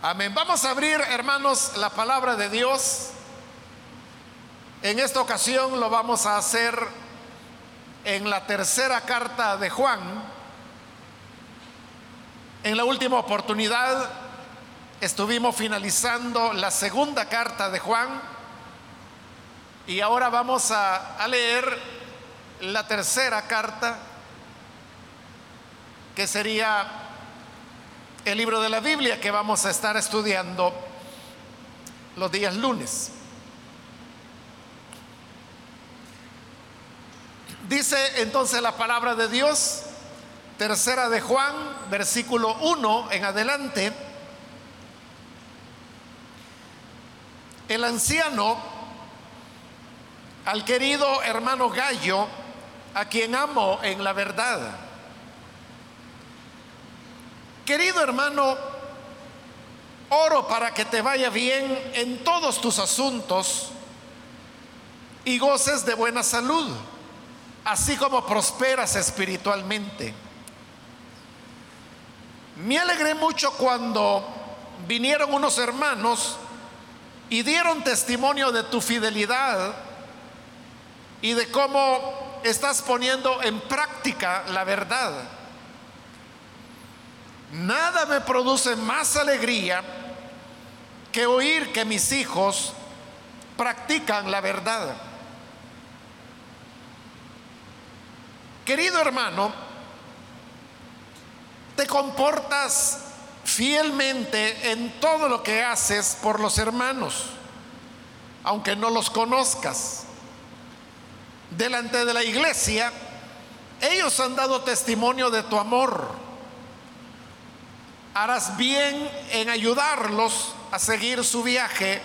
Amén. Vamos a abrir, hermanos, la palabra de Dios. En esta ocasión lo vamos a hacer en la tercera carta de Juan. En la última oportunidad estuvimos finalizando la segunda carta de Juan y ahora vamos a, leer la tercera carta que sería el libro de la Biblia que vamos a estar estudiando los días lunes. Dice entonces la palabra de Dios, tercera de Juan, versículo 1 en adelante. El anciano, al querido hermano Gallo, a quien amo en la verdad, Querido hermano, oro para que te vaya bien en todos tus asuntos y goces de buena salud, así como prosperas espiritualmente. Me alegré mucho cuando vinieron unos hermanos y dieron testimonio de tu fidelidad y de cómo estás poniendo en práctica la verdad. Nada me produce más alegría que oír que mis hijos practican la verdad. Querido hermano, te comportas fielmente en todo lo que haces por los hermanos, aunque no los conozcas. Delante de la iglesia, ellos han dado testimonio de tu amor harás bien en ayudarlos a seguir su viaje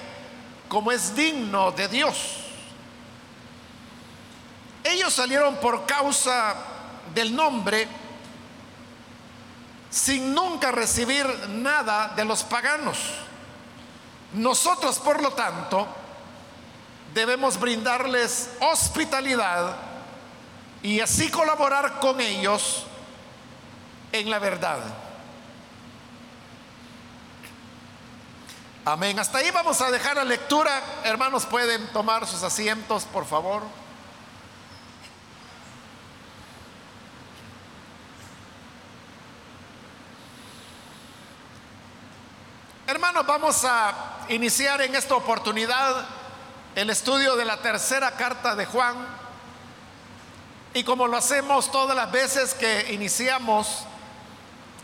como es digno de Dios. Ellos salieron por causa del nombre sin nunca recibir nada de los paganos. Nosotros, por lo tanto, debemos brindarles hospitalidad y así colaborar con ellos en la verdad. Amén. Hasta ahí vamos a dejar la lectura. Hermanos, pueden tomar sus asientos, por favor. Hermanos, vamos a iniciar en esta oportunidad el estudio de la tercera carta de Juan. Y como lo hacemos todas las veces que iniciamos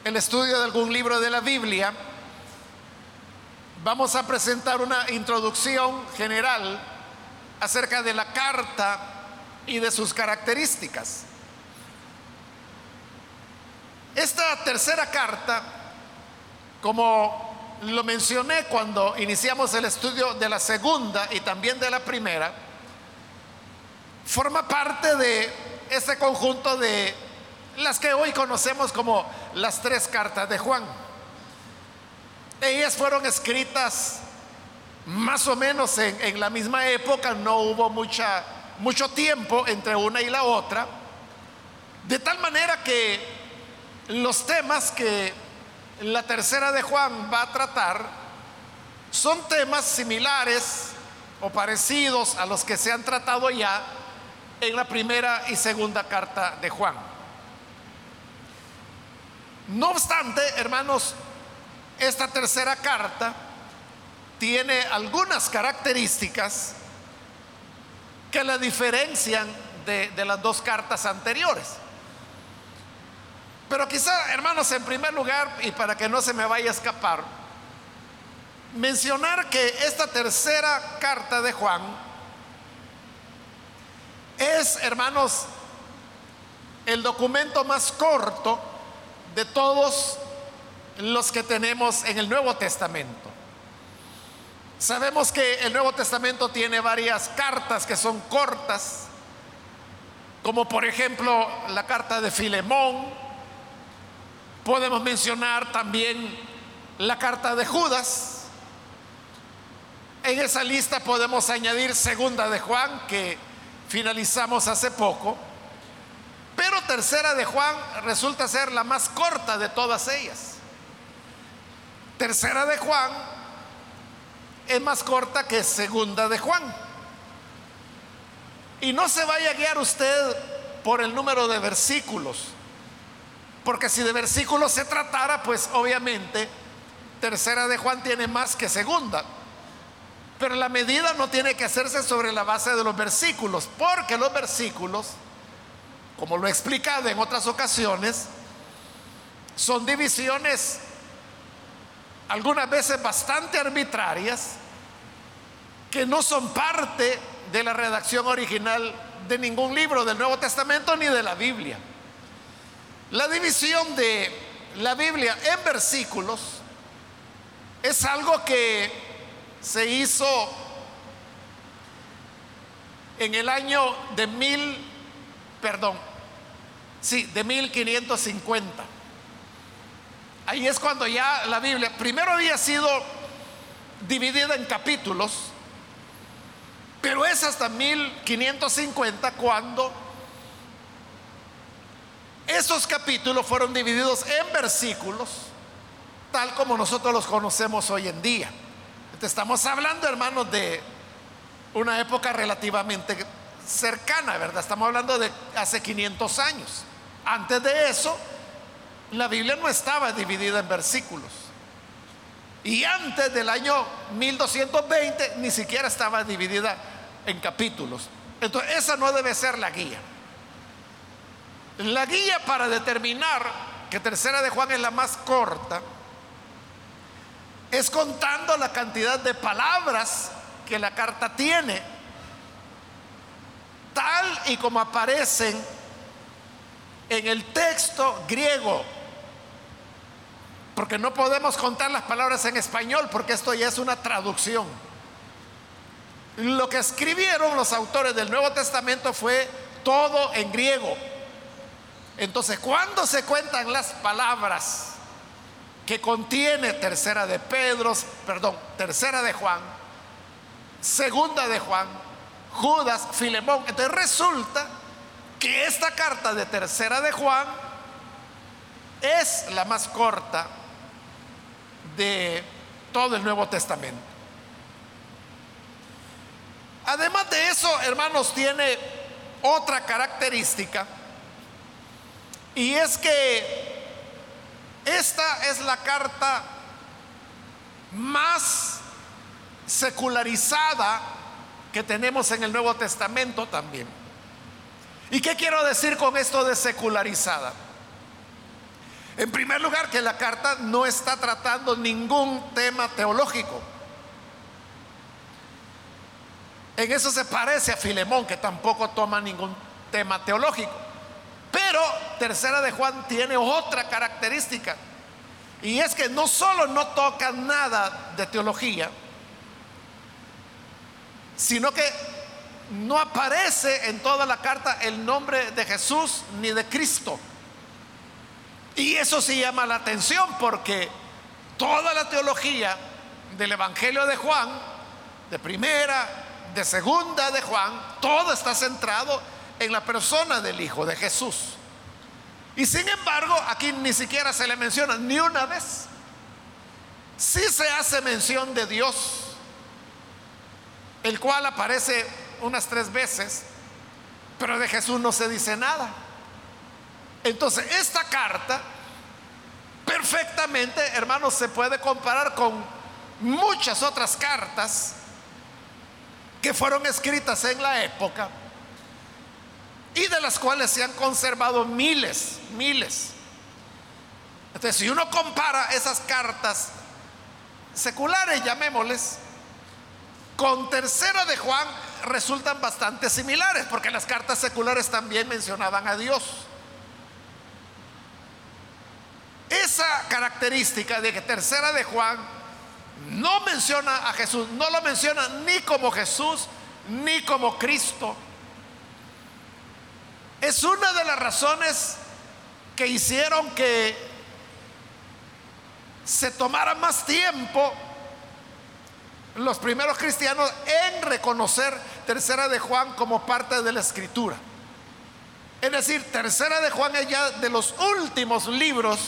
el estudio de algún libro de la Biblia, vamos a presentar una introducción general acerca de la carta y de sus características. Esta tercera carta, como lo mencioné cuando iniciamos el estudio de la segunda y también de la primera, forma parte de ese conjunto de las que hoy conocemos como las tres cartas de Juan. Ellas fueron escritas más o menos en, la misma época, no hubo mucha, mucho tiempo entre una y la otra, de tal manera que los temas que la tercera de Juan va a tratar son temas similares o parecidos a los que se han tratado ya en la primera y segunda carta de Juan. No obstante, hermanos, esta tercera carta tiene algunas características que la diferencian de, las dos cartas anteriores. Pero quizá, hermanos, en primer lugar, y para que no se me vaya a escapar, mencionar que esta tercera carta de Juan es, hermanos, el documento más corto de todos los que tenemos en el Nuevo Testamento. Sabemos que el Nuevo Testamento tiene varias cartas que son cortas, como por ejemplo la carta de Filemón. Podemos mencionar también la carta de Judas. En esa lista podemos añadir segunda de Juan, que finalizamos hace poco. Pero tercera de Juan resulta ser la más corta de todas ellas. Tercera de Juan es más corta que segunda de Juan. Y no se vaya a guiar usted por el número de versículos, porque si de versículos se tratara, pues obviamente tercera de Juan tiene más que segunda. Pero la medida no tiene que hacerse sobre la base de los versículos, porque los versículos, como lo he explicado en otras ocasiones, son divisiones algunas veces bastante arbitrarias, que no son parte de la redacción original de ningún libro del Nuevo Testamento ni de la Biblia. La división de la Biblia en versículos es algo que se hizo en el año de mil, perdón, sí, de 1550. Ahí es cuando ya la Biblia, primero había sido dividida en capítulos, pero es hasta 1550 cuando esos capítulos fueron divididos en versículos, tal como nosotros los conocemos hoy en día. Estamos hablando, hermanos, de una época relativamente cercana, ¿verdad? Estamos hablando de hace 500 años. Antes de eso, la Biblia no estaba dividida en versículos. Y antes del año 1220 ni siquiera estaba dividida en capítulos. Entonces, esa no debe ser la guía. La guía para determinar que tercera de Juan es la más corta es contando la cantidad de palabras que la carta tiene, tal y como aparecen en el texto griego porque no podemos contar las palabras en español, porque esto ya es una traducción. Lo que escribieron los autores del Nuevo Testamento fue todo en griego. Entonces, cuando se cuentan las palabras que contiene tercera de Pedro, perdón, tercera de Juan, segunda de Juan, Judas, Filemón, entonces resulta que esta carta de tercera de Juan es la más corta de todo el Nuevo Testamento. Además de eso, hermanos, tiene otra característica y es que esta es la carta más secularizada que tenemos en el Nuevo Testamento también. ¿Y qué quiero decir con esto de secularizada? En primer lugar, que la carta no está tratando ningún tema teológico. En eso se parece a Filemón, que tampoco toma ningún tema teológico. Pero Tercera de Juan tiene otra característica. Y es que no solo no toca nada de teología, sino que no aparece en toda la carta el nombre de Jesús ni de Cristo. Y eso sí llama la atención porque toda la teología del Evangelio de Juan, de primera, de segunda de Juan, todo está centrado en la persona del Hijo de Jesús. Y sin embargo, aquí ni siquiera se le menciona ni una vez. Sí se hace mención de Dios, el cual aparece unas tres veces, pero de Jesús no se dice nada. Entonces, esta carta perfectamente, hermanos, se puede comparar con muchas otras cartas que fueron escritas en la época y de las cuales se han conservado miles, miles. Entonces, si uno compara esas cartas seculares, llamémosles, con tercera de Juan, resultan bastante similares, porque las cartas seculares también mencionaban a Dios. Esa característica de que tercera de Juan no menciona a Jesús, no lo menciona ni como Jesús ni como Cristo. Es una de las razones que hicieron que se tomara más tiempo los primeros cristianos en reconocer tercera de Juan como parte de la escritura. Es decir, tercera de Juan es ya de los últimos libros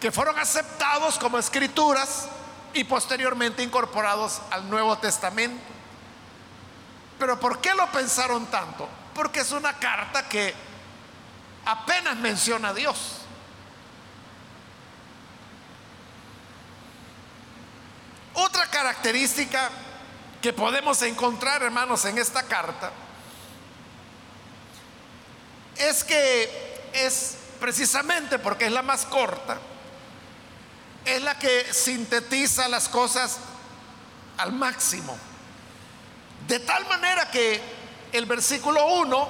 que fueron aceptados como escrituras y posteriormente incorporados al Nuevo Testamento. Pero ¿por qué lo pensaron tanto? Porque es una carta que apenas menciona a Dios. Otra característica que podemos encontrar, hermanos, en esta carta es que es precisamente porque es la más corta, es la que sintetiza las cosas al máximo. De tal manera que el versículo 1,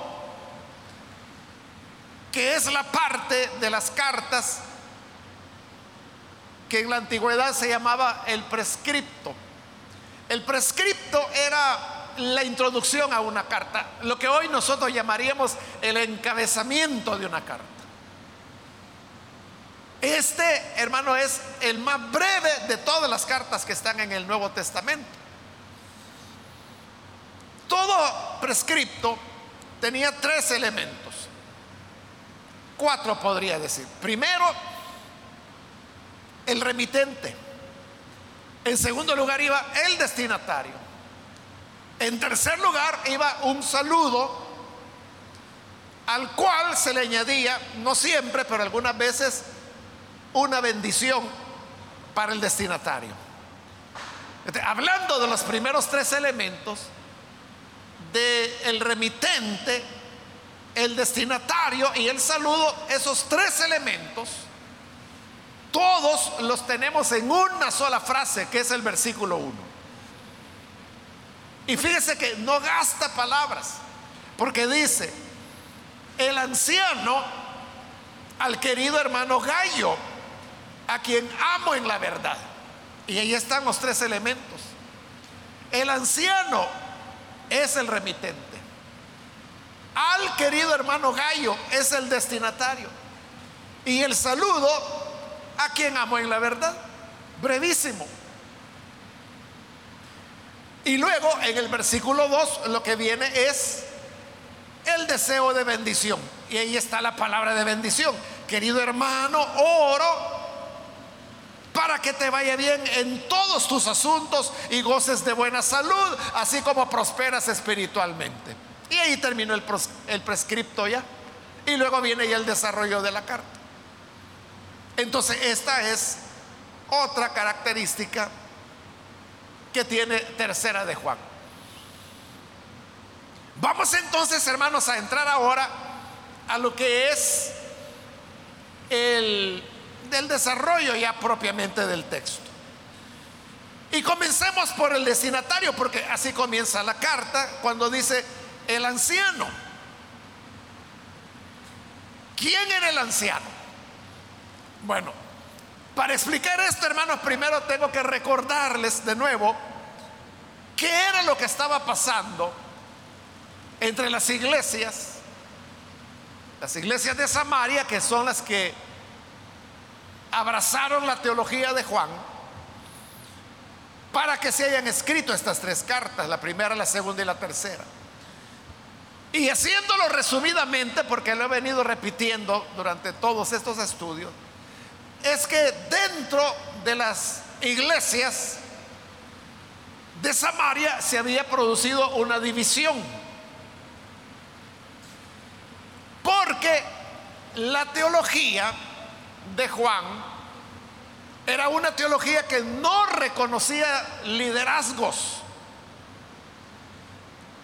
que es la parte de las cartas que en la antigüedad se llamaba el prescripto. El prescripto era la introducción a una carta, lo que hoy nosotros llamaríamos el encabezamiento de una carta. Este, hermano, es el más breve de todas las cartas que están en el Nuevo Testamento. Todo prescripto tenía tres elementos, cuatro podría decir. Primero, el remitente. En segundo lugar iba el destinatario. En tercer lugar iba un saludo al cual se le añadía, no siempre, pero algunas veces, una bendición para el destinatario. Este, hablando de los primeros tres elementos, del el remitente, el destinatario y el saludo, esos tres elementos, todos los tenemos en una sola frase, que es el versículo 1. Y fíjese que no gasta palabras, porque dice, el anciano al querido hermano Gallo, a quien amo en la verdad. Y ahí están los tres elementos. El anciano es el remitente. Al querido hermano Gallo es el destinatario. Y el saludo a quien amo en la verdad. Brevísimo. Y luego en el versículo 2 lo que viene es el deseo de bendición. Y ahí está la palabra de bendición. Querido hermano, oro para que te vaya bien en todos tus asuntos y goces de buena salud, así como prosperas espiritualmente. Y ahí terminó el, prescripto ya. Y luego viene ya el desarrollo de la carta. Entonces, esta es otra característica que tiene tercera de Juan. Vamos entonces, hermanos, a entrar ahora a lo que es el del desarrollo ya propiamente del texto. Y comencemos por el destinatario, porque así comienza la carta cuando dice el anciano. ¿Quién era el anciano? Bueno, para explicar esto, hermanos, primero tengo que recordarles de nuevo qué era lo que estaba pasando entre las iglesias, las iglesias de Samaria, que son las que abrazaron la teología de Juan, para que se hayan escrito estas tres cartas, la primera, la segunda y la tercera. Y haciéndolo resumidamente, porque lo he venido repitiendo durante todos estos estudios, es que dentro de las iglesias de Samaria se había producido una división. Porque la teología de Juan era una teología que no reconocía liderazgos.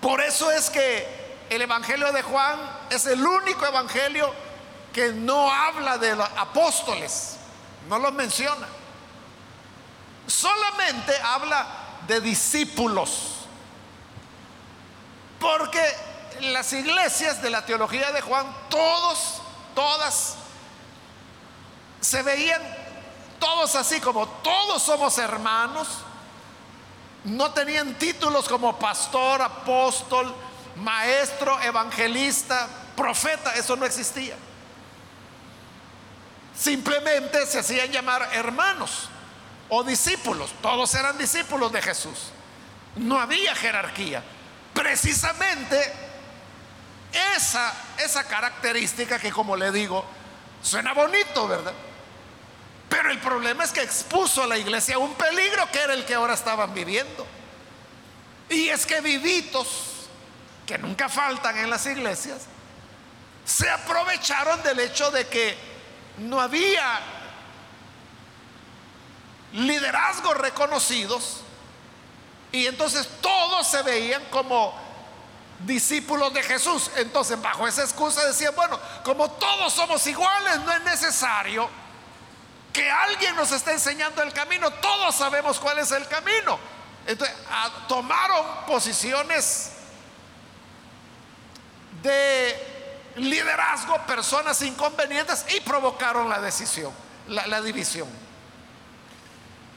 Por eso es que el Evangelio de Juan es el único Evangelio que no habla de los apóstoles. No los menciona. Solamente habla de discípulos. Porque las iglesias de la teología de Juan, todos, todas, se veían todos así como todos somos hermanos. No tenían títulos como pastor, apóstol, maestro, evangelista, profeta, eso no existía. Simplemente se hacían llamar hermanos o discípulos. Todos eran discípulos de Jesús. No había jerarquía. Precisamente esa, esa característica que como le digo, suena bonito, ¿verdad? Pero el problema es que expuso a la iglesia un peligro que era el que ahora estaban viviendo. Y es que vivitos, que nunca faltan en las iglesias, se aprovecharon del hecho de que no había liderazgos reconocidos y entonces todos se veían como discípulos de Jesús. Entonces bajo esa excusa decían, bueno, como todos somos iguales, no es necesario que alguien nos esté enseñando el camino, todos sabemos cuál es el camino. Entonces tomaron posiciones de liderazgo, personas inconvenientes y provocaron la decisión, la división.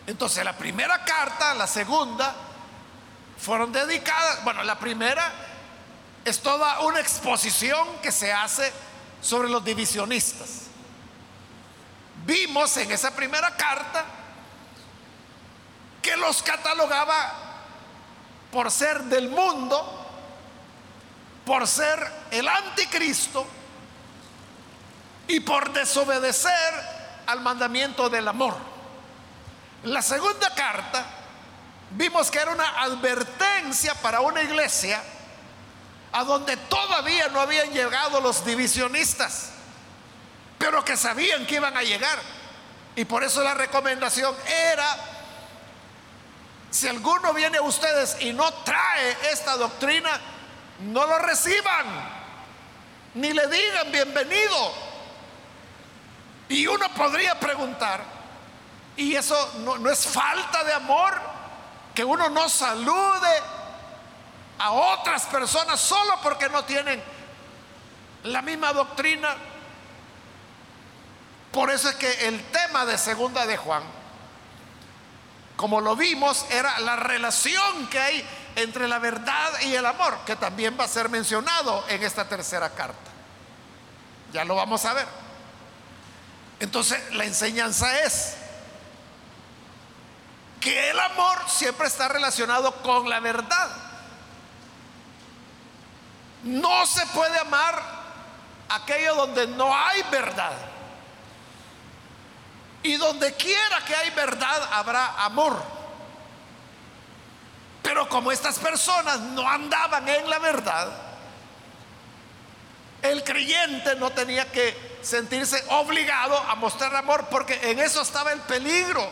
Entonces la primera carta, la segunda, fueron dedicadas, bueno, la primera es toda una exposición que se hace sobre los divisionistas. Vimos en esa primera carta que los catalogaba por ser del mundo, por ser el anticristo y por desobedecer al mandamiento del amor. La segunda carta vimos que era una advertencia para una iglesia a donde todavía no habían llegado los divisionistas, pero que sabían que iban a llegar. Y por eso la recomendación era, si alguno viene a ustedes y no trae esta doctrina, no lo reciban, ni le digan bienvenido. Y uno podría preguntar, ¿y eso no, no es falta de amor? Que uno no salude a otras personas solo porque no tienen la misma doctrina. Por eso es que el tema de segunda de Juan, como lo vimos, era la relación que hay entre la verdad y el amor, que también va a ser mencionado en esta tercera carta. Ya lo vamos a ver. Entonces, la enseñanza es que el amor siempre está relacionado con la verdad. No se puede amar aquello donde no hay verdad. Y donde quiera que hay verdad habrá amor. Pero como estas personas no andaban en la verdad, el creyente no tenía que sentirse obligado a mostrar amor porque en eso estaba el peligro.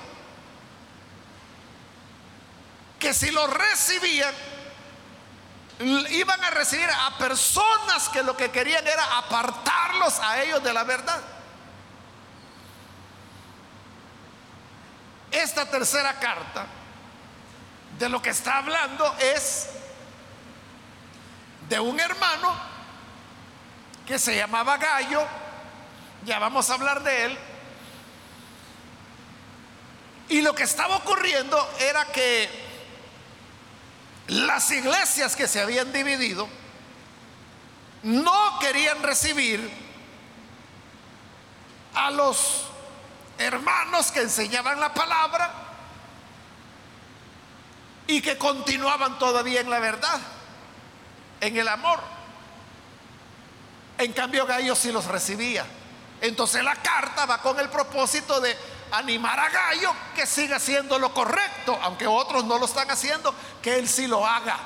Que si lo recibían, iban a recibir a personas que lo que querían era apartarlos a ellos de la verdad. Esta tercera carta de lo que está hablando es de un hermano que se llamaba Gallo, ya vamos a hablar de él, y lo que estaba ocurriendo era que las iglesias que se habían dividido no querían recibir a los hermanos que enseñaban la palabra y que continuaban todavía en la verdad, en el amor. En cambio, Gallo sí los recibía. Entonces la carta va con el propósito de animar a Gallo que siga haciendo lo correcto, aunque otros no lo están haciendo, que él sí lo haga.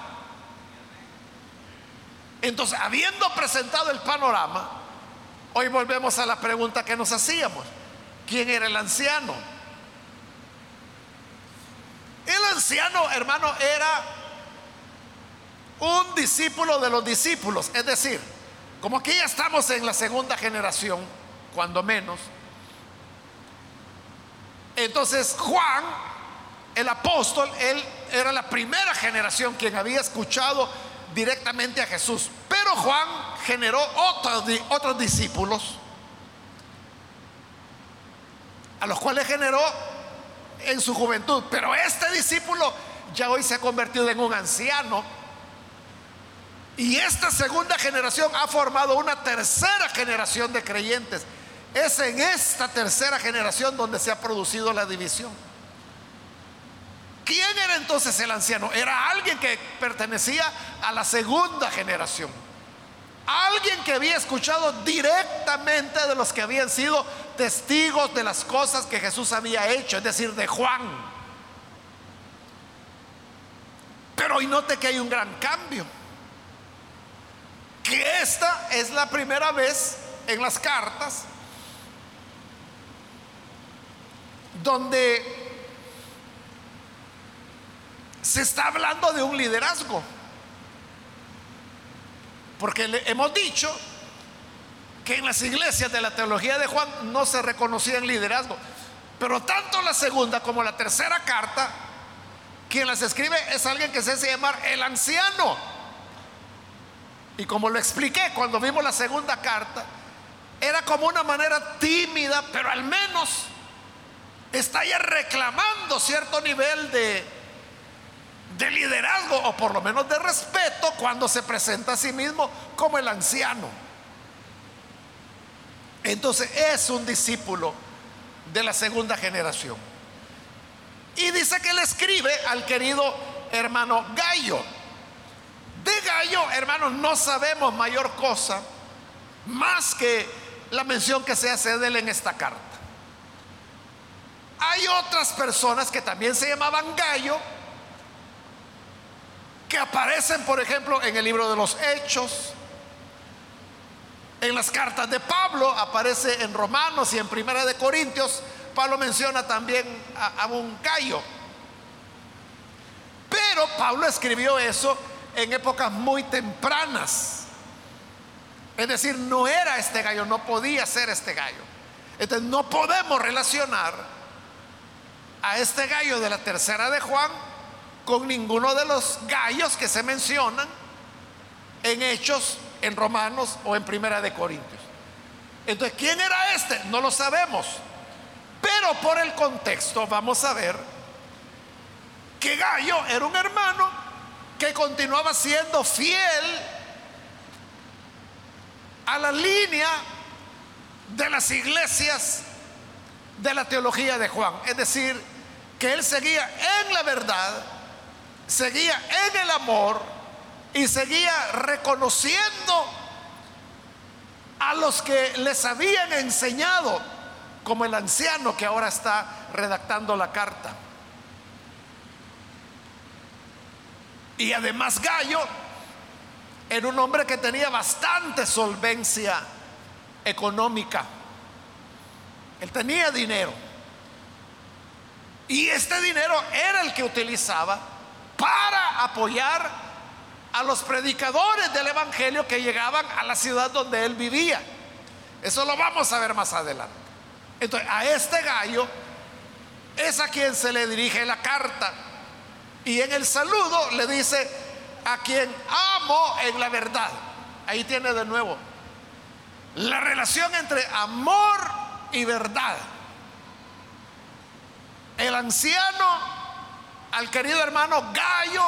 Entonces, habiendo presentado el panorama, hoy volvemos a la pregunta que nos hacíamos. ¿Quién era el anciano? El anciano, hermano, era un discípulo de los discípulos. Es decir, como aquí ya estamos en la segunda generación, cuando menos, entonces Juan, el apóstol, él era la primera generación quien había escuchado directamente a Jesús. Pero Juan generó otros, otros discípulos, a los cuales generó en su juventud. Pero este discípulo ya hoy se ha convertido en un anciano. Y esta segunda generación ha formado una tercera generación de creyentes es en esta tercera generación donde se ha producido la división. ¿Quién era entonces el anciano? Era alguien que pertenecía a la segunda generación. Alguien que había escuchado directamente de los que habían sido testigos de las cosas que Jesús había hecho, es decir, de Juan. Pero hoy note que hay un gran cambio. Que esta es la primera vez en las cartas donde se está hablando de un liderazgo. Porque le hemos dicho que en las iglesias de la teología de Juan no se reconocía el liderazgo. Pero tanto la segunda como la tercera carta, quien las escribe es alguien que se hace llamar el anciano. Y como lo expliqué cuando vimos la segunda carta, era como una manera tímida, pero al menos está ya reclamando cierto nivel de, de liderazgo o por lo menos de respeto cuando se presenta a sí mismo como el anciano. Entonces es un discípulo de la segunda generación. Y dice que le escribe al querido hermano Gallo. De Gallo, hermanos, no sabemos mayor cosa más que la mención que se hace de él en esta carta. Hay otras personas que también se llamaban Gallo, que aparecen, por ejemplo, en el libro de los Hechos, en las cartas de Pablo, aparece en Romanos y en Primera de Corintios, Pablo menciona también a, a un Gallo. Pero Pablo escribió eso en épocas muy tempranas. Es decir, no era este gallo, no podía ser este gallo. Entonces no podemos relacionar a este gallo de la tercera de Juan con ninguno de los gallos que se mencionan en Hechos, en Romanos o en Primera de Corintios. Entonces, ¿quién era este? No lo sabemos. Pero por el contexto vamos a ver que Gallo era un hermano que continuaba siendo fiel a la línea de las iglesias de la teología de Juan. Es decir, que él seguía en la verdad, seguía en el amor y seguía reconociendo a los que les habían enseñado, como el anciano que ahora está redactando la carta. Y además Gallo era un hombre que tenía bastante solvencia económica. Él tenía dinero. Y este dinero era el que utilizaba para apoyar a los predicadores del Evangelio que llegaban a la ciudad donde él vivía. Eso lo vamos a ver más adelante. Entonces, a este gallo es a quien se le dirige la carta. Y en el saludo le dice, a quien amo en la verdad. Ahí tiene de nuevo la relación entre amor y verdad. El anciano al querido hermano Gallo,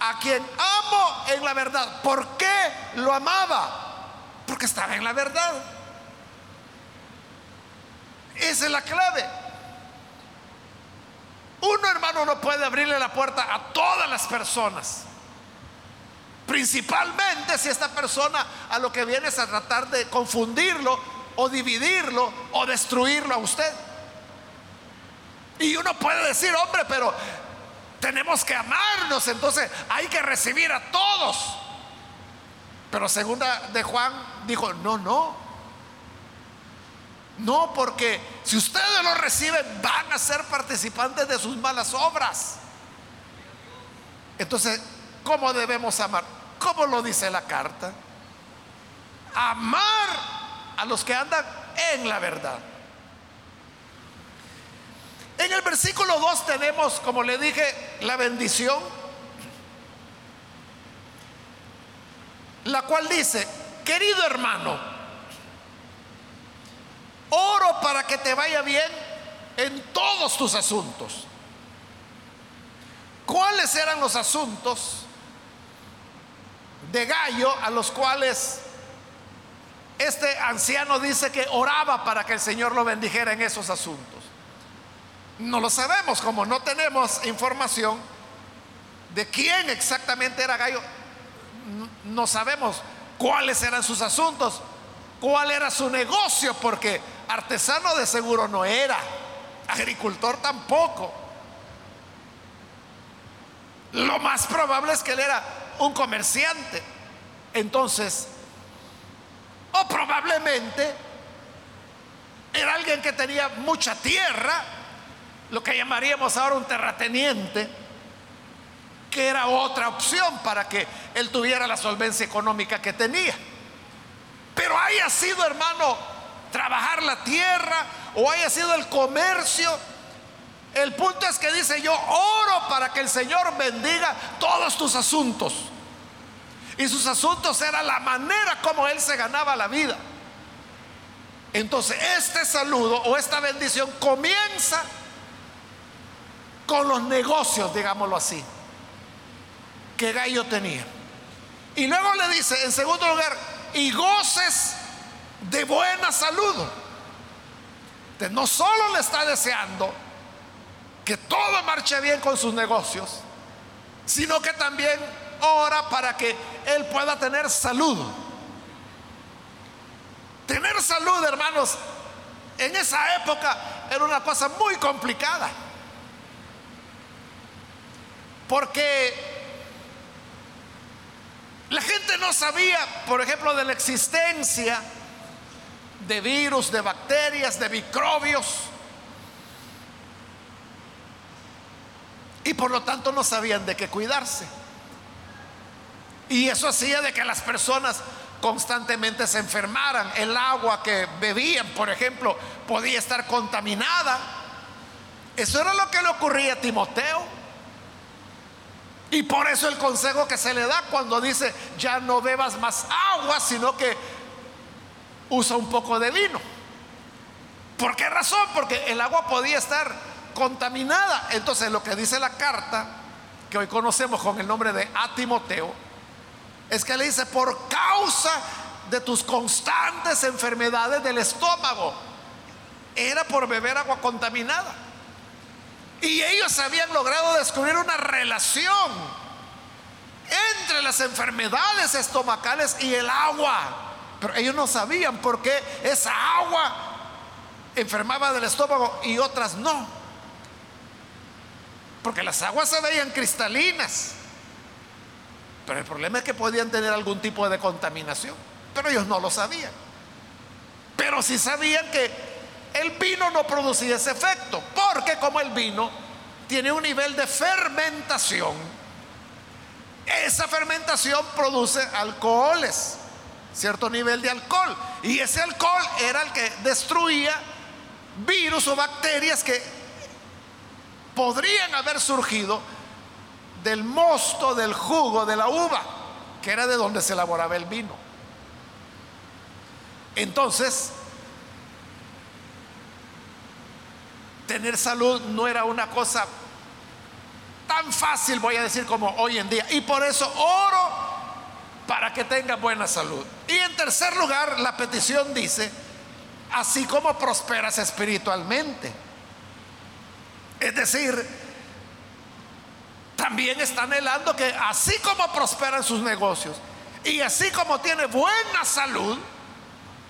a quien amo en la verdad. ¿Por qué lo amaba? Porque estaba en la verdad. Esa es la clave. Uno hermano no puede abrirle la puerta a todas las personas. Principalmente si esta persona a lo que viene es a tratar de confundirlo o dividirlo o destruirlo a usted. Y uno puede decir, hombre, pero tenemos que amarnos, entonces hay que recibir a todos. Pero segunda de Juan dijo, no, no. No, porque si ustedes lo reciben, van a ser participantes de sus malas obras. Entonces, ¿cómo debemos amar? ¿Cómo lo dice la carta? Amar a los que andan en la verdad. En el versículo 2 tenemos, como le dije, la bendición, la cual dice, querido hermano, Oro para que te vaya bien en todos tus asuntos. ¿Cuáles eran los asuntos de Gallo a los cuales este anciano dice que oraba para que el Señor lo bendijera en esos asuntos? No lo sabemos, como no tenemos información de quién exactamente era Gallo, no sabemos cuáles eran sus asuntos, cuál era su negocio, porque artesano de seguro no era, agricultor tampoco. Lo más probable es que él era un comerciante. Entonces, o probablemente era alguien que tenía mucha tierra, lo que llamaríamos ahora un terrateniente, que era otra opción para que él tuviera la solvencia económica que tenía. Pero haya sido, hermano, trabajar la tierra o haya sido el comercio, el punto es que dice yo oro para que el Señor bendiga todos tus asuntos. Y sus asuntos era la manera como él se ganaba la vida. Entonces, este saludo o esta bendición comienza con los negocios, digámoslo así, que Gallo tenía. Y luego le dice, en segundo lugar, y goces de buena salud. no solo le está deseando que todo marche bien con sus negocios, sino que también ora para que él pueda tener salud. Tener salud, hermanos, en esa época era una cosa muy complicada. Porque la gente no sabía, por ejemplo, de la existencia de virus, de bacterias, de microbios. Y por lo tanto no sabían de qué cuidarse. Y eso hacía de que las personas constantemente se enfermaran. El agua que bebían, por ejemplo, podía estar contaminada. Eso era lo que le ocurría a Timoteo. Y por eso el consejo que se le da cuando dice, ya no bebas más agua, sino que usa un poco de vino. ¿Por qué razón? Porque el agua podía estar contaminada. Entonces lo que dice la carta, que hoy conocemos con el nombre de a Timoteo, es que le dice, por causa de tus constantes enfermedades del estómago, era por beber agua contaminada. Y ellos habían logrado descubrir una relación entre las enfermedades estomacales y el agua. Pero ellos no sabían por qué esa agua enfermaba del estómago y otras no. Porque las aguas se veían cristalinas. Pero el problema es que podían tener algún tipo de contaminación. Pero ellos no lo sabían. Pero sí sabían que el vino no producía ese efecto. Porque como el vino tiene un nivel de fermentación, esa fermentación produce alcoholes, cierto nivel de alcohol. Y ese alcohol era el que destruía virus o bacterias que podrían haber surgido del mosto del jugo de la uva, que era de donde se elaboraba el vino. Entonces, tener salud no era una cosa tan fácil, voy a decir, como hoy en día. Y por eso oro para que tenga buena salud. Y en tercer lugar, la petición dice, así como prosperas espiritualmente. Es decir, también está anhelando que así como prosperan sus negocios y así como tiene buena salud,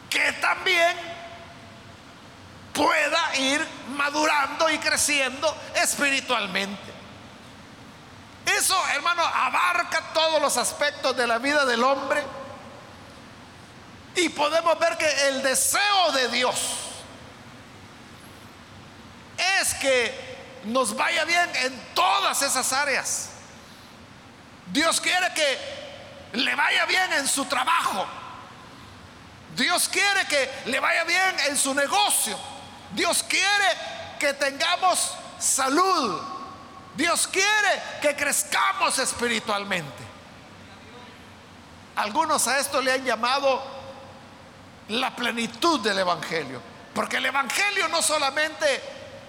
que también pueda ir madurando y creciendo espiritualmente. Eso, hermano, abarca todos los aspectos de la vida del hombre. Y podemos ver que el deseo de Dios es que nos vaya bien en todas esas áreas. Dios quiere que le vaya bien en su trabajo. Dios quiere que le vaya bien en su negocio. Dios quiere que tengamos salud. Dios quiere que crezcamos espiritualmente. Algunos a esto le han llamado la plenitud del Evangelio. Porque el Evangelio no solamente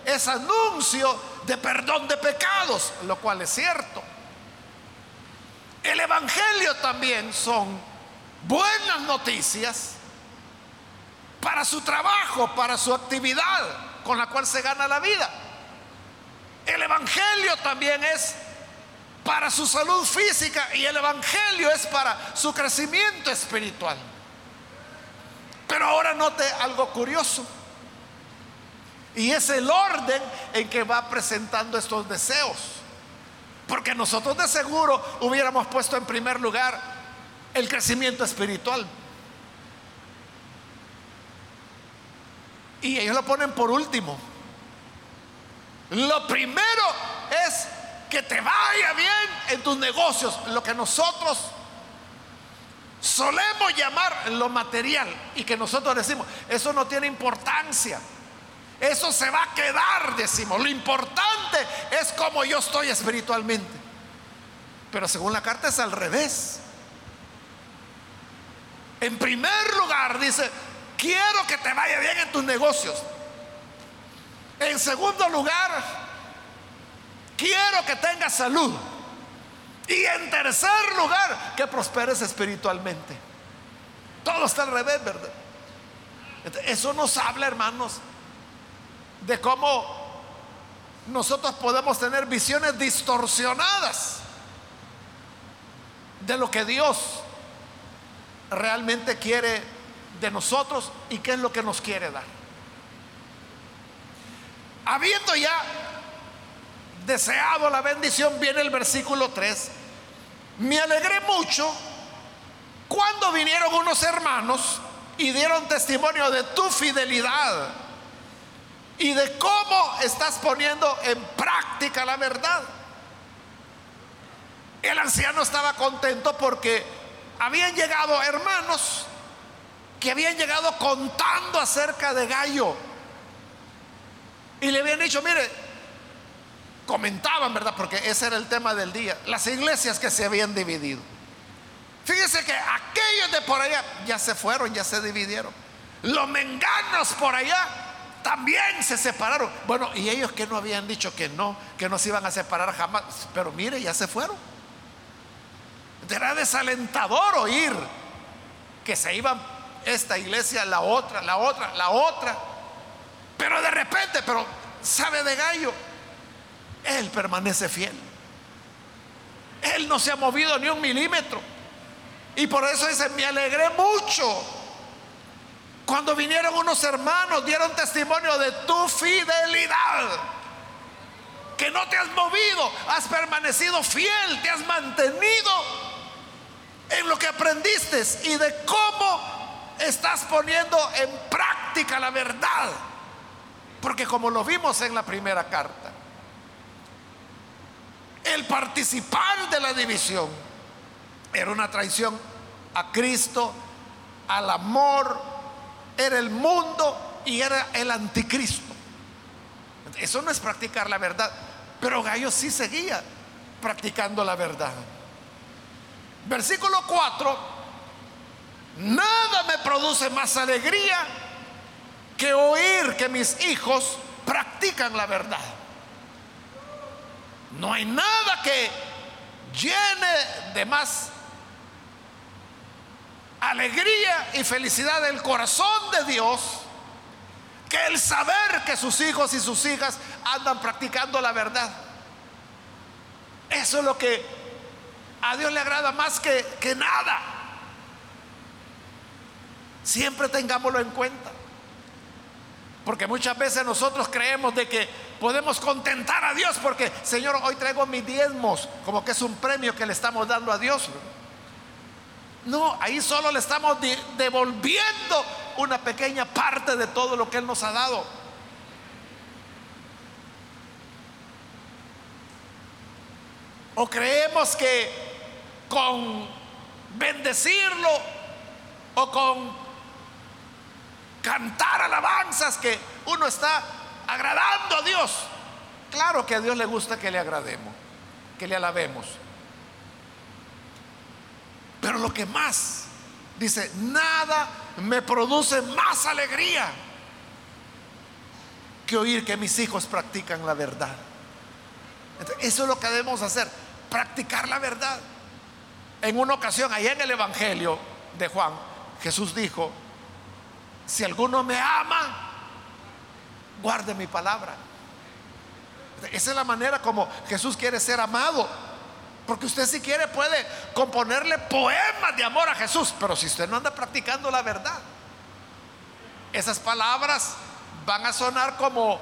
es anuncio de perdón de pecados, lo cual es cierto. El Evangelio también son buenas noticias para su trabajo, para su actividad con la cual se gana la vida. El Evangelio también es para su salud física y el Evangelio es para su crecimiento espiritual. Pero ahora note algo curioso. Y es el orden en que va presentando estos deseos. Porque nosotros de seguro hubiéramos puesto en primer lugar el crecimiento espiritual. Y ellos lo ponen por último. Lo primero es que te vaya bien en tus negocios, lo que nosotros solemos llamar lo material y que nosotros decimos, eso no tiene importancia. Eso se va a quedar, decimos. Lo importante es cómo yo estoy espiritualmente. Pero según la carta es al revés. En primer lugar dice, quiero que te vaya bien en tus negocios. En segundo lugar, quiero que tengas salud. Y en tercer lugar, que prosperes espiritualmente. Todo está al revés, ¿verdad? Eso nos habla, hermanos, de cómo nosotros podemos tener visiones distorsionadas de lo que Dios realmente quiere de nosotros y qué es lo que nos quiere dar. Habiendo ya deseado la bendición, viene el versículo 3. Me alegré mucho cuando vinieron unos hermanos y dieron testimonio de tu fidelidad y de cómo estás poniendo en práctica la verdad. El anciano estaba contento porque habían llegado hermanos que habían llegado contando acerca de Gallo. Y le habían dicho, mire, comentaban, ¿verdad? Porque ese era el tema del día, las iglesias que se habían dividido. Fíjese que aquellos de por allá ya se fueron, ya se dividieron. Los menganos por allá también se separaron. Bueno, y ellos que no habían dicho que no, que no se iban a separar jamás, pero mire, ya se fueron. Era desalentador oír que se iban esta iglesia, la otra, la otra, la otra. Pero de repente, pero sabe de gallo, él permanece fiel. Él no se ha movido ni un milímetro. Y por eso dice, me alegré mucho. Cuando vinieron unos hermanos, dieron testimonio de tu fidelidad. Que no te has movido, has permanecido fiel, te has mantenido en lo que aprendiste y de cómo estás poniendo en práctica la verdad. Porque como lo vimos en la primera carta, el participar de la división era una traición a Cristo, al amor, era el mundo y era el anticristo. Eso no es practicar la verdad, pero Gallo sí seguía practicando la verdad. Versículo 4, nada me produce más alegría que oír que mis hijos practican la verdad. No hay nada que llene de más alegría y felicidad del corazón de Dios que el saber que sus hijos y sus hijas andan practicando la verdad. Eso es lo que a Dios le agrada más que, que nada. Siempre tengámoslo en cuenta. Porque muchas veces nosotros creemos de que podemos contentar a Dios porque, Señor, hoy traigo mis diezmos, como que es un premio que le estamos dando a Dios. No, ahí solo le estamos devolviendo una pequeña parte de todo lo que Él nos ha dado. O creemos que con bendecirlo o con cantar alabanzas que uno está agradando a Dios. Claro que a Dios le gusta que le agrademos, que le alabemos. Pero lo que más, dice, nada me produce más alegría que oír que mis hijos practican la verdad. eso es lo que debemos hacer, practicar la verdad. En una ocasión, ahí en el Evangelio de Juan, Jesús dijo, si alguno me ama, guarde mi palabra. Esa es la manera como Jesús quiere ser amado Porque usted si quiere puede componerle poemas de amor a Jesús, pero si usted no anda practicando la verdad, esas palabras van a sonar como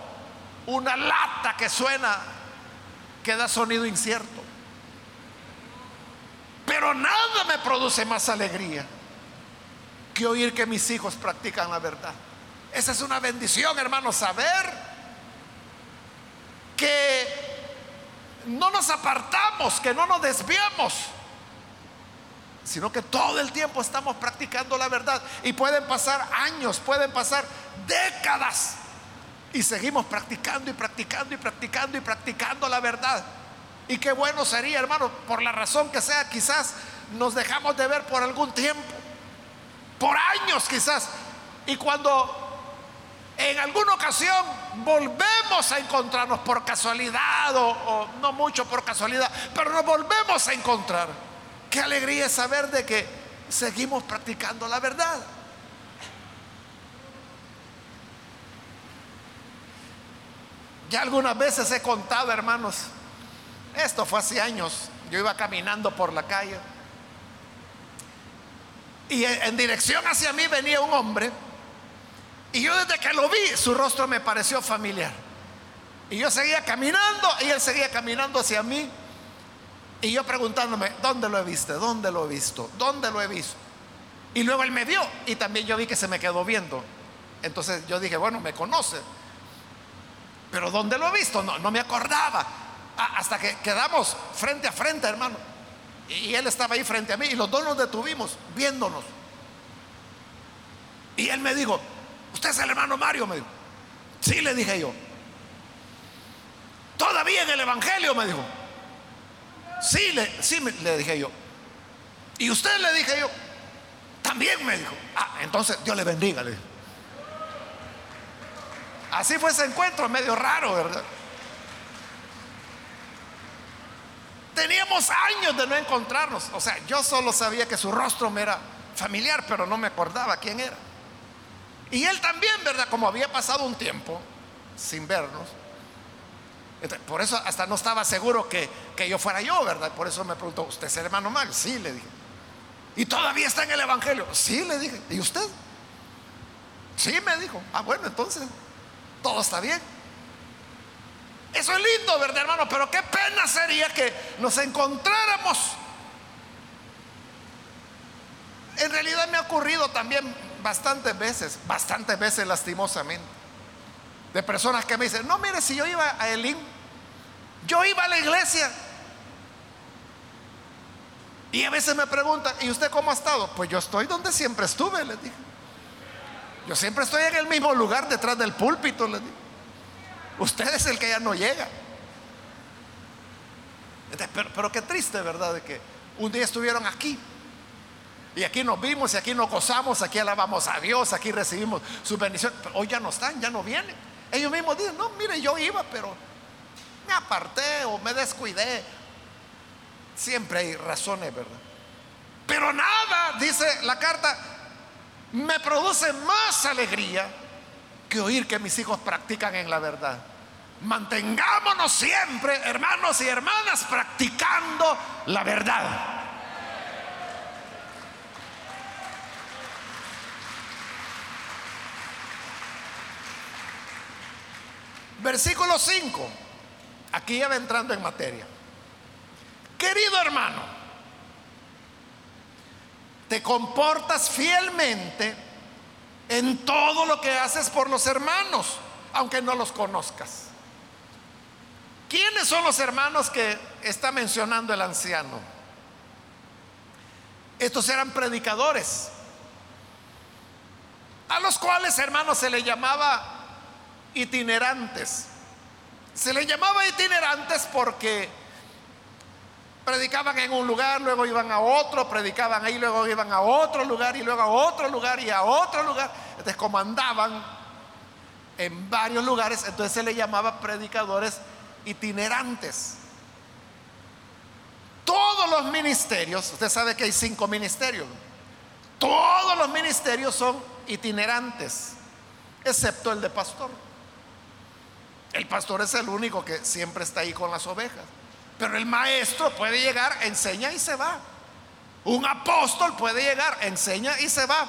una lata que suena, que da sonido incierto. Pero nada me produce más alegría que oír que mis hijos practican la verdad. Esa es una bendición, hermano, saber que no nos apartamos, que no nos desviamos, sino que todo el tiempo estamos practicando la verdad. Y pueden pasar años, pueden pasar décadas. Y seguimos practicando y practicando y practicando y practicando la verdad. Y qué bueno sería, hermano, por la razón que sea, quizás nos dejamos de ver por algún tiempo, por años quizás. Y cuando en alguna ocasión volvemos a encontrarnos por casualidad o, no mucho por casualidad, pero nos volvemos a encontrar. Qué alegría es saber de que seguimos practicando la verdad. Ya algunas veces he contado, hermanos, esto fue hace años, yo iba caminando por la calle y en dirección hacia mí venía un hombre y yo desde que lo vi, su rostro me pareció familiar. Y yo seguía caminando y él seguía caminando hacia mí. Y yo preguntándome, ¿dónde lo he visto? ¿Dónde lo he visto? ¿Dónde lo he visto? Y luego él me vio y también yo vi que se me quedó viendo. Entonces yo dije, bueno, me conoce. Pero ¿dónde lo he visto? No, no me acordaba. hasta que quedamos frente a frente, hermano. Y él estaba ahí frente a mí y los dos nos detuvimos viéndonos. Y él me dijo, ¿Usted es el hermano Mario? Me dijo. Sí, le dije yo. Todavía en el Evangelio, me dijo. Sí, le, sí, le dije yo. Y usted le dije yo. También me dijo. Ah, entonces Dios le bendiga, le Así fue ese encuentro, medio raro, ¿verdad? Teníamos años de no encontrarnos. O sea, yo solo sabía que su rostro me era familiar, pero no me acordaba quién era. Y él también, ¿verdad? Como había pasado un tiempo sin vernos. Por eso hasta no estaba seguro que, yo fuera yo, ¿verdad? Por eso me preguntó, ¿usted es hermano Mal? Sí, le dije. ¿Y todavía está en el Evangelio? Sí, le dije. ¿Y usted? Sí, me dijo. Ah, bueno, entonces todo está bien. Eso es lindo, ¿verdad, hermano? Pero qué pena sería que nos encontráramos. En realidad me ha ocurrido también bastantes veces, bastantes veces lastimosamente, de personas que me dicen, no, mire, si yo iba a Elín, yo iba a la iglesia. Y a veces me preguntan, ¿y usted cómo ha estado? Pues yo estoy donde siempre estuve, les dije. Yo siempre estoy en el mismo lugar detrás del púlpito, les dije. Usted es el que ya no llega. Pero, pero qué triste, ¿verdad? De que un día estuvieron aquí y aquí nos vimos y aquí nos gozamos, aquí alabamos a Dios, aquí recibimos su bendición. Pero hoy ya no están, ya no vienen. Ellos mismos dicen, no, mire, yo iba, pero me aparté o me descuidé. Siempre hay razones, ¿verdad? Pero nada, dice la carta, me produce más alegría que oír que mis hijos practican en la verdad. Mantengámonos siempre, hermanos y hermanas, practicando la verdad. Versículo 5. Aquí ya va entrando en materia. Querido hermano, te comportas fielmente en todo lo que haces por los hermanos, aunque no los conozcas. ¿Quiénes son los hermanos que está mencionando el anciano? Estos eran predicadores, a los cuales, hermanos, se le llamaba itinerantes. Se les llamaba itinerantes porque predicaban en un lugar, luego iban a otro, predicaban ahí, luego iban a otro lugar y luego a otro lugar y a otro lugar. Entonces, como andaban en varios lugares, entonces se les llamaba predicadores itinerantes. Todos los ministerios, usted sabe que hay cinco ministerios, todos los ministerios son itinerantes, excepto el de pastor. El pastor es el único que siempre está ahí con las ovejas. Pero el maestro puede llegar, enseña y se va. Un apóstol puede llegar, enseña y se va.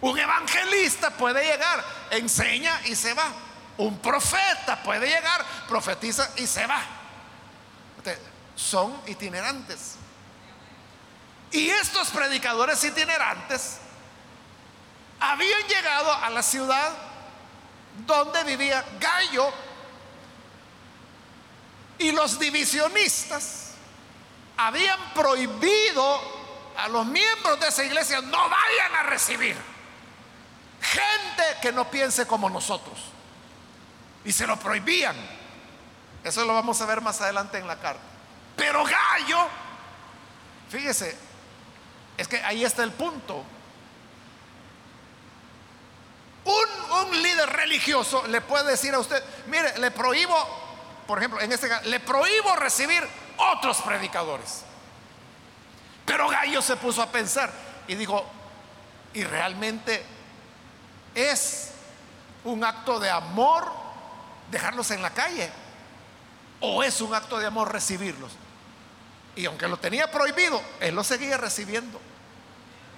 Un evangelista puede llegar, enseña y se va. Un profeta puede llegar, profetiza y se va. Son itinerantes. Y estos predicadores itinerantes habían llegado a la ciudad donde vivía Gallo y los divisionistas habían prohibido a los miembros de esa iglesia no vayan a recibir gente que no piense como nosotros. Y se lo prohibían. Eso lo vamos a ver más adelante en la carta. Pero Gallo, fíjese, es que ahí está el punto. Un, líder religioso le puede decir a usted, mire, le prohíbo, por ejemplo, en este caso, le prohíbo recibir otros predicadores. Pero Gallo se puso a pensar y dijo, ¿y realmente es un acto de amor dejarlos en la calle? ¿O es un acto de amor recibirlos? Y aunque lo tenía prohibido, él lo seguía recibiendo.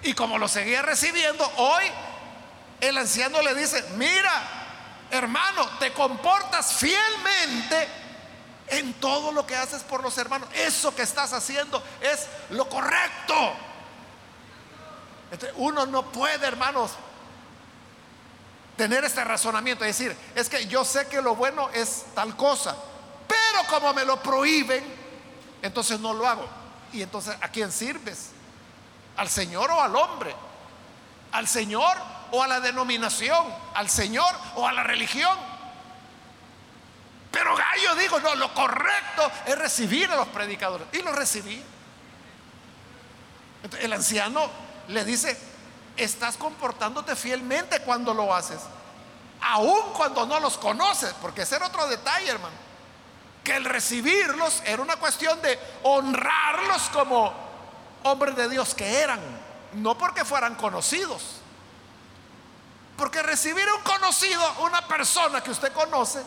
Y como lo seguía recibiendo, hoy el anciano le dice, mira, hermano, te comportas fielmente en todo lo que haces por los hermanos. Eso que estás haciendo es lo correcto. uno no puede, hermanos, tener este razonamiento y decir, es que yo sé que lo bueno es tal cosa, pero como me lo prohíben, entonces no lo hago. Y entonces, ¿a quién sirves? ¿Al Señor o al hombre? ¿Al Señor o a la denominación? ¿Al Señor o a la religión? Pero Gallo dijo, no, lo correcto es recibir a los predicadores. Y lo recibí. el anciano le dice, estás comportándote fielmente cuando lo haces. Aun cuando no los conoces, porque ese era otro detalle, hermano. Que el recibirlos era una cuestión de honrarlos como hombres de Dios que eran, no porque fueran conocidos. Porque recibir a un conocido, una persona que usted conoce,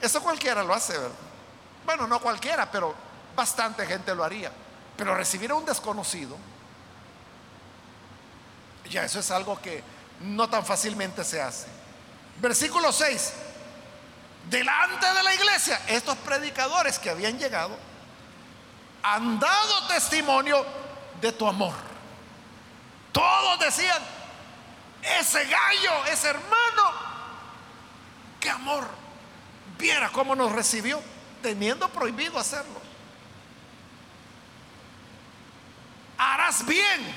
eso cualquiera lo hace, ¿verdad? Bueno, no cualquiera, pero bastante gente lo haría. Pero recibir a un desconocido, ya eso es algo que no tan fácilmente se hace. Versículo 6. Delante de la iglesia, estos predicadores que habían llegado han dado testimonio de tu amor. Todos decían, ese gallo, ese hermano, qué amor. Viera cómo nos recibió, teniendo prohibido hacerlo. Harás bien,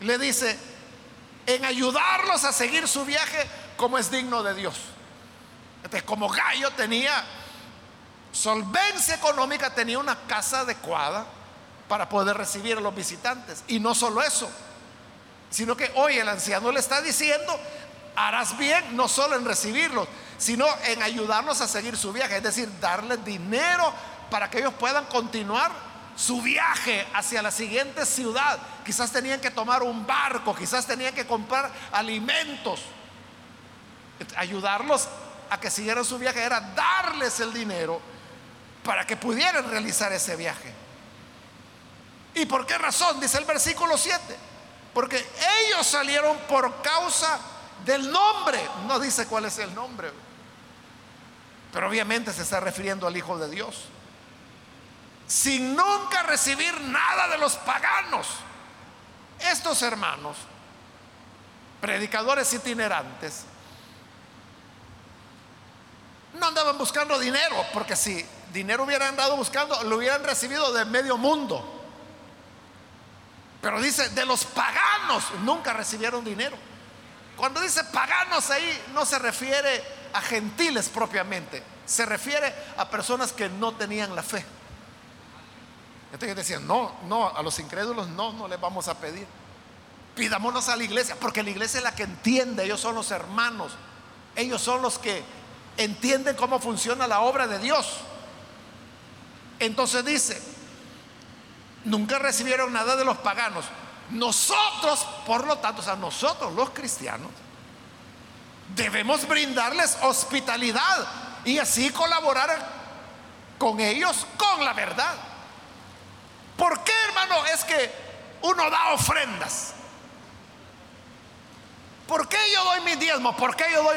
le dice, en ayudarlos a seguir su viaje como es digno de Dios. Entonces, como Gallo tenía solvencia económica, tenía una casa adecuada para poder recibir a los visitantes. Y no solo eso, sino que hoy el anciano le está diciendo, harás bien no solo en recibirlos, sino en ayudarlos a seguir su viaje, es decir, darles dinero para que ellos puedan continuar su viaje hacia la siguiente ciudad. Quizás tenían que tomar un barco, quizás tenían que comprar alimentos. Ayudarlos a que siguieran su viaje era darles el dinero para que pudieran realizar ese viaje. ¿Y por qué razón? Dice el versículo 7. Porque ellos salieron por causa del nombre. No dice cuál es el nombre. Pero obviamente se está refiriendo al Hijo de Dios. Sin nunca recibir nada de los paganos. Estos hermanos, predicadores itinerantes, no andaban buscando dinero, porque si dinero hubieran andado buscando, lo hubieran recibido de medio mundo. Pero dice, de los paganos nunca recibieron dinero. Cuando dice paganos ahí no se refiere a gentiles propiamente, se refiere a personas que no tenían la fe. Entonces decían, no, no, a los incrédulos no, no les vamos a pedir. Pidámonos a la iglesia, porque la iglesia es la que entiende, ellos son los hermanos, ellos son los que entienden cómo funciona la obra de Dios. Entonces dice, nunca recibieron nada de los paganos. Nosotros, por lo tanto, o sea, nosotros los cristianos, debemos brindarles hospitalidad y así colaborar con ellos con la verdad. ¿Por qué, hermano? Es que uno da ofrendas. ¿Por qué yo doy mis diezmos? ¿Por qué yo doy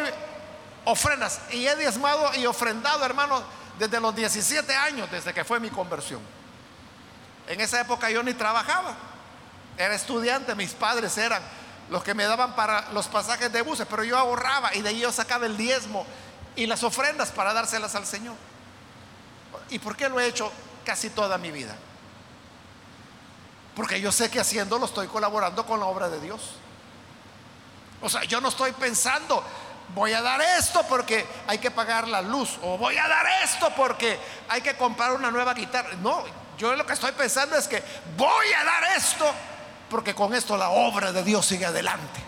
ofrendas? Y he diezmado y ofrendado, hermano, desde los 17 años, desde que fue mi conversión. En esa época yo ni trabajaba. Era estudiante, mis padres eran los que me daban para los pasajes de buses, pero yo ahorraba y de ahí yo sacaba el diezmo y las ofrendas para dárselas al Señor. ¿Y por qué lo he hecho casi toda mi vida? Porque yo sé que haciéndolo estoy colaborando con la obra de Dios. O sea, yo no estoy pensando, voy a dar esto porque hay que pagar la luz, o voy a dar esto porque hay que comprar una nueva guitarra. No, yo lo que estoy pensando es que voy a dar esto porque con esto la obra de Dios sigue adelante.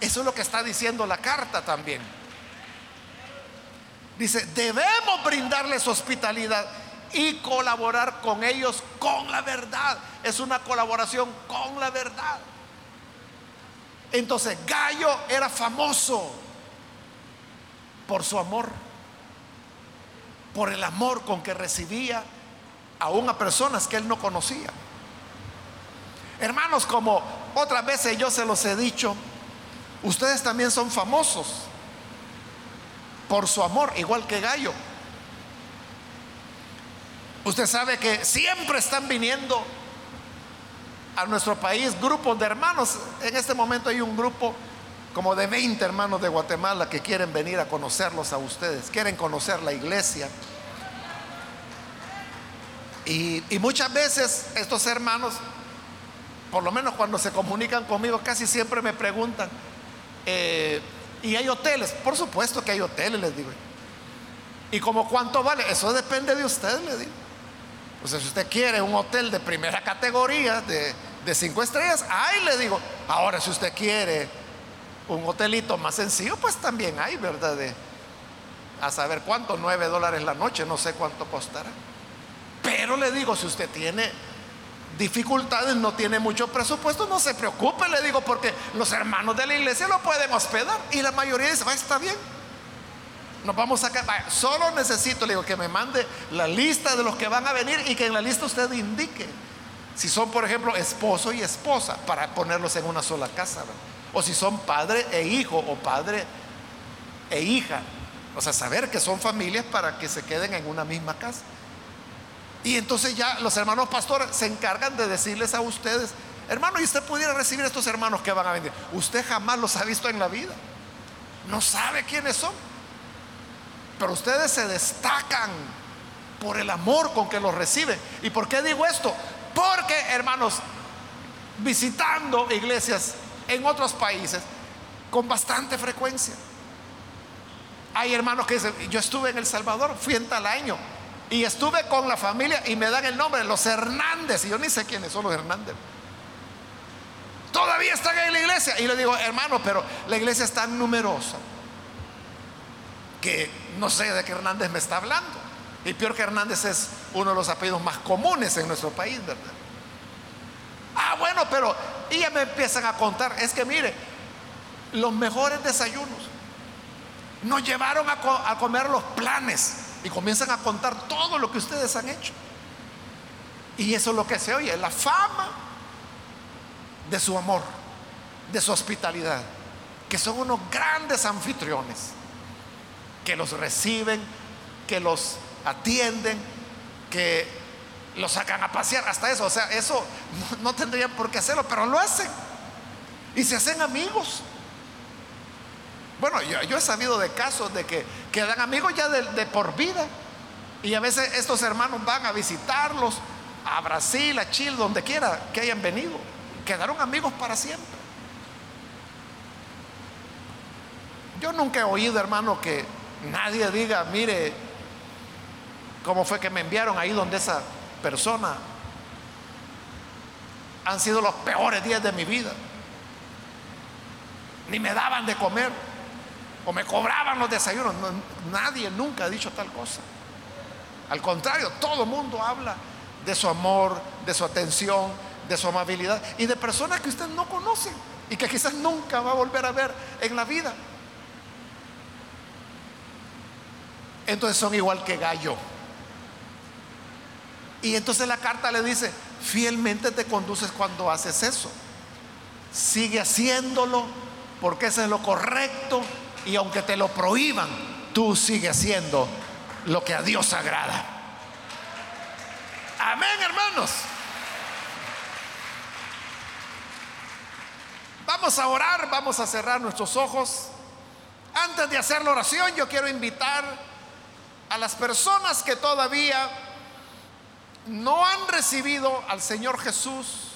Eso es lo que está diciendo la carta también. Dice, debemos brindarles hospitalidad y colaborar con ellos con la verdad. Es una colaboración con la verdad. Entonces, Gallo era famoso por su amor, por el amor con que recibía aún a personas que él no conocía. Hermanos, como otras veces yo se los he dicho, ustedes también son famosos por su amor, igual que Gallo. Usted sabe que siempre están viniendo a nuestro país grupos de hermanos. En este momento hay un grupo como de 20 hermanos de Guatemala que quieren venir a conocerlos a ustedes, quieren conocer la iglesia. Y, muchas veces estos hermanos por lo menos cuando se comunican conmigo, casi siempre me preguntan, eh, ¿y hay hoteles? Por supuesto que hay hoteles, les digo. ¿Y como cuánto vale? Eso depende de usted, le digo. O sea, si usted quiere un hotel de primera categoría, de, de cinco estrellas, ahí le digo. Ahora, si usted quiere un hotelito más sencillo, pues también hay, ¿verdad? De, a saber cuánto, nueve dólares la noche, no sé cuánto costará. Pero le digo, si usted tiene dificultades, no tiene mucho presupuesto, no se preocupe, le digo, porque los hermanos de la iglesia lo pueden hospedar. Y la mayoría dice, va, está bien. Nos vamos a quedar. Solo necesito, le digo, que me mande la lista de los que van a venir y que en la lista usted indique si son, por ejemplo, esposo y esposa, para ponerlos en una sola casa. O si son padre e hijo o padre e hija. O sea, saber que son familias para que se queden en una misma casa. Y entonces ya los hermanos pastores se encargan de decirles a ustedes, hermano, y usted pudiera recibir a estos hermanos que van a venir. Usted jamás los ha visto en la vida. No sabe quiénes son. Pero ustedes se destacan por el amor con que los reciben. ¿Y por qué digo esto? Porque, hermanos, visitando iglesias en otros países con bastante frecuencia. Hay hermanos que dicen, yo estuve en El Salvador, fui en tal año y estuve con la familia y me dan el nombre, los Hernández. Y yo ni sé quiénes son los Hernández. Todavía están en la iglesia. Y le digo, hermano, pero la iglesia es tan numerosa que no sé de qué Hernández me está hablando. Y peor que Hernández es uno de los apellidos más comunes en nuestro país, ¿verdad? Ah, bueno, pero y ya me empiezan a contar. Es que mire, los mejores desayunos nos llevaron a, a comer los planes y comienzan a contar todo lo que ustedes han hecho. Y eso es lo que se oye, la fama de su amor, de su hospitalidad, que son unos grandes anfitriones, que los reciben, que los atienden, que los sacan a pasear, hasta eso, o sea, eso no, tendrían por qué hacerlo, pero lo hacen. Y se hacen amigos. Bueno, yo, he sabido de casos de que quedan amigos ya de, por vida. Y a veces estos hermanos van a visitarlos a Brasil, a Chile, donde quiera que hayan venido. Quedaron amigos para siempre. Yo nunca he oído, hermano, que nadie diga, mire, cómo fue que me enviaron ahí donde esa persona han sido los peores días de mi vida. Ni me daban de comer o me cobraban los desayunos. nadie nunca ha dicho tal cosa. Al contrario, todo el mundo habla de su amor, de su atención, de su amabilidad y de personas que usted no conoce y que quizás nunca va a volver a ver en la vida. entonces son igual que gallo. Y entonces la carta le dice, fielmente te conduces cuando haces eso. Sigue haciéndolo porque eso es lo correcto y aunque te lo prohíban, tú sigues haciendo lo que a Dios agrada. Amén, hermanos. Vamos a orar, vamos a cerrar nuestros ojos. Antes de hacer la oración, yo quiero invitar a las personas que todavía no han recibido al Señor Jesús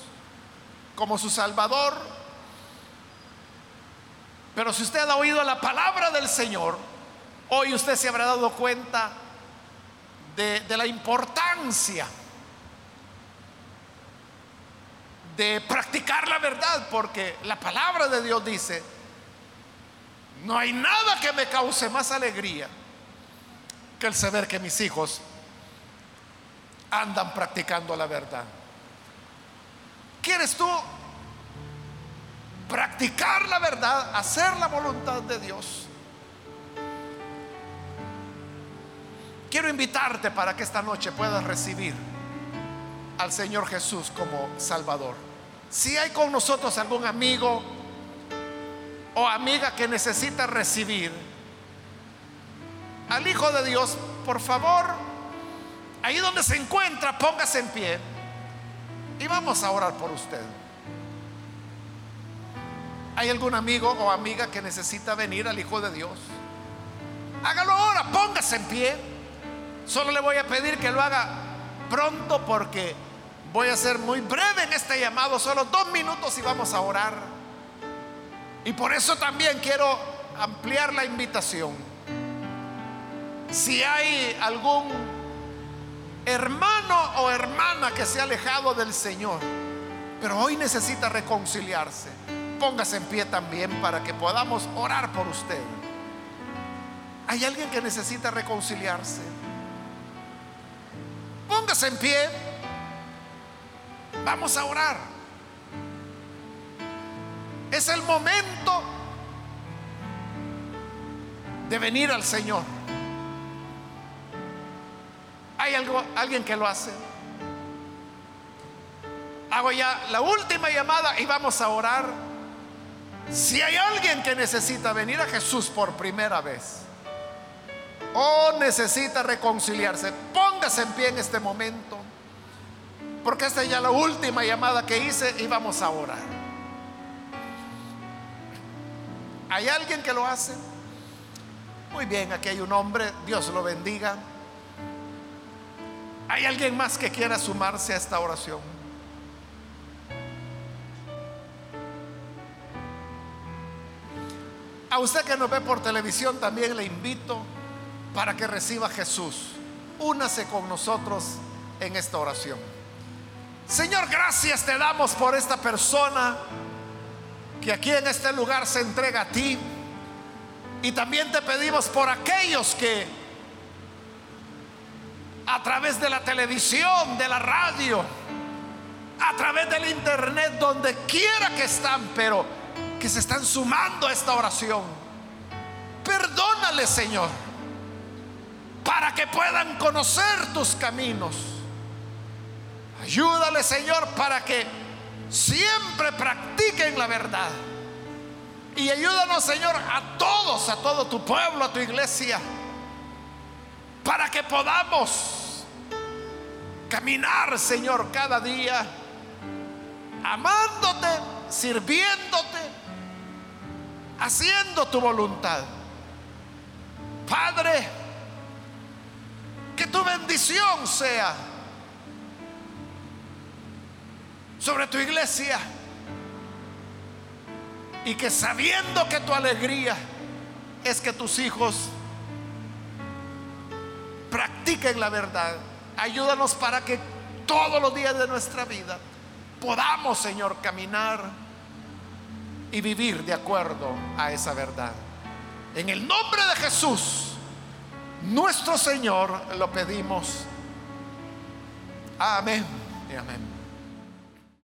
como su Salvador, pero si usted ha oído la palabra del Señor, hoy usted se habrá dado cuenta de, la importancia de practicar la verdad, porque la palabra de Dios dice, no hay nada que me cause más alegría que el saber que mis hijos andan practicando la verdad. ¿Quieres tú practicar la verdad, hacer la voluntad de Dios? Quiero invitarte para que esta noche puedas recibir al Señor Jesús como Salvador. Si hay con nosotros algún amigo o amiga que necesita recibir al Hijo de Dios, por favor, ahí donde se encuentra, póngase en pie y vamos a orar por usted. ¿Hay algún amigo o amiga que necesita venir al Hijo de Dios? Hágalo ahora, póngase en pie. Solo le voy a pedir que lo haga pronto porque voy a ser muy breve en este llamado, solo dos minutos y vamos a orar. Y por eso también quiero ampliar la invitación. Si hay algún hermano o hermana que se ha alejado del Señor, pero hoy necesita reconciliarse, póngase en pie también para que podamos orar por usted. ¿Hay alguien que necesita reconciliarse? Póngase en pie. Vamos a orar. Es el momento de venir al Señor. ¿Hay algo, alguien que lo hace? Hago ya la última llamada y vamos a orar. Si hay alguien que necesita venir a Jesús por primera vez o necesita reconciliarse, póngase en pie en este momento. Porque esta es ya la última llamada que hice y vamos a orar. ¿Hay alguien que lo hace? Muy bien, aquí hay un hombre, Dios lo bendiga. ¿Hay alguien más que quiera sumarse a esta oración? A usted que nos ve por televisión también le invito para que reciba a Jesús. Únase con nosotros en esta oración. Señor, gracias te damos por esta persona que aquí en este lugar se entrega a ti. Y también te pedimos por aquellos que a través de la televisión, de la radio, a través del internet, donde quiera que están, pero que se están sumando a esta oración. Perdónale, Señor, para que puedan conocer tus caminos Ayúdale, Señor, para que siempre practiquen la verdad. Y ayúdanos, Señor, a todos, a todo tu pueblo, a tu iglesia, para que podamos caminar, Señor, cada día, amándote, sirviéndote, haciendo tu voluntad. Padre, que tu bendición sea sobre tu iglesia. Y que sabiendo que tu alegría es que tus hijos practiquen la verdad, ayúdanos para que todos los días de nuestra vida podamos, Señor, caminar y vivir de acuerdo a esa verdad. En el nombre de Jesús, nuestro Señor, lo pedimos. Amén y amén.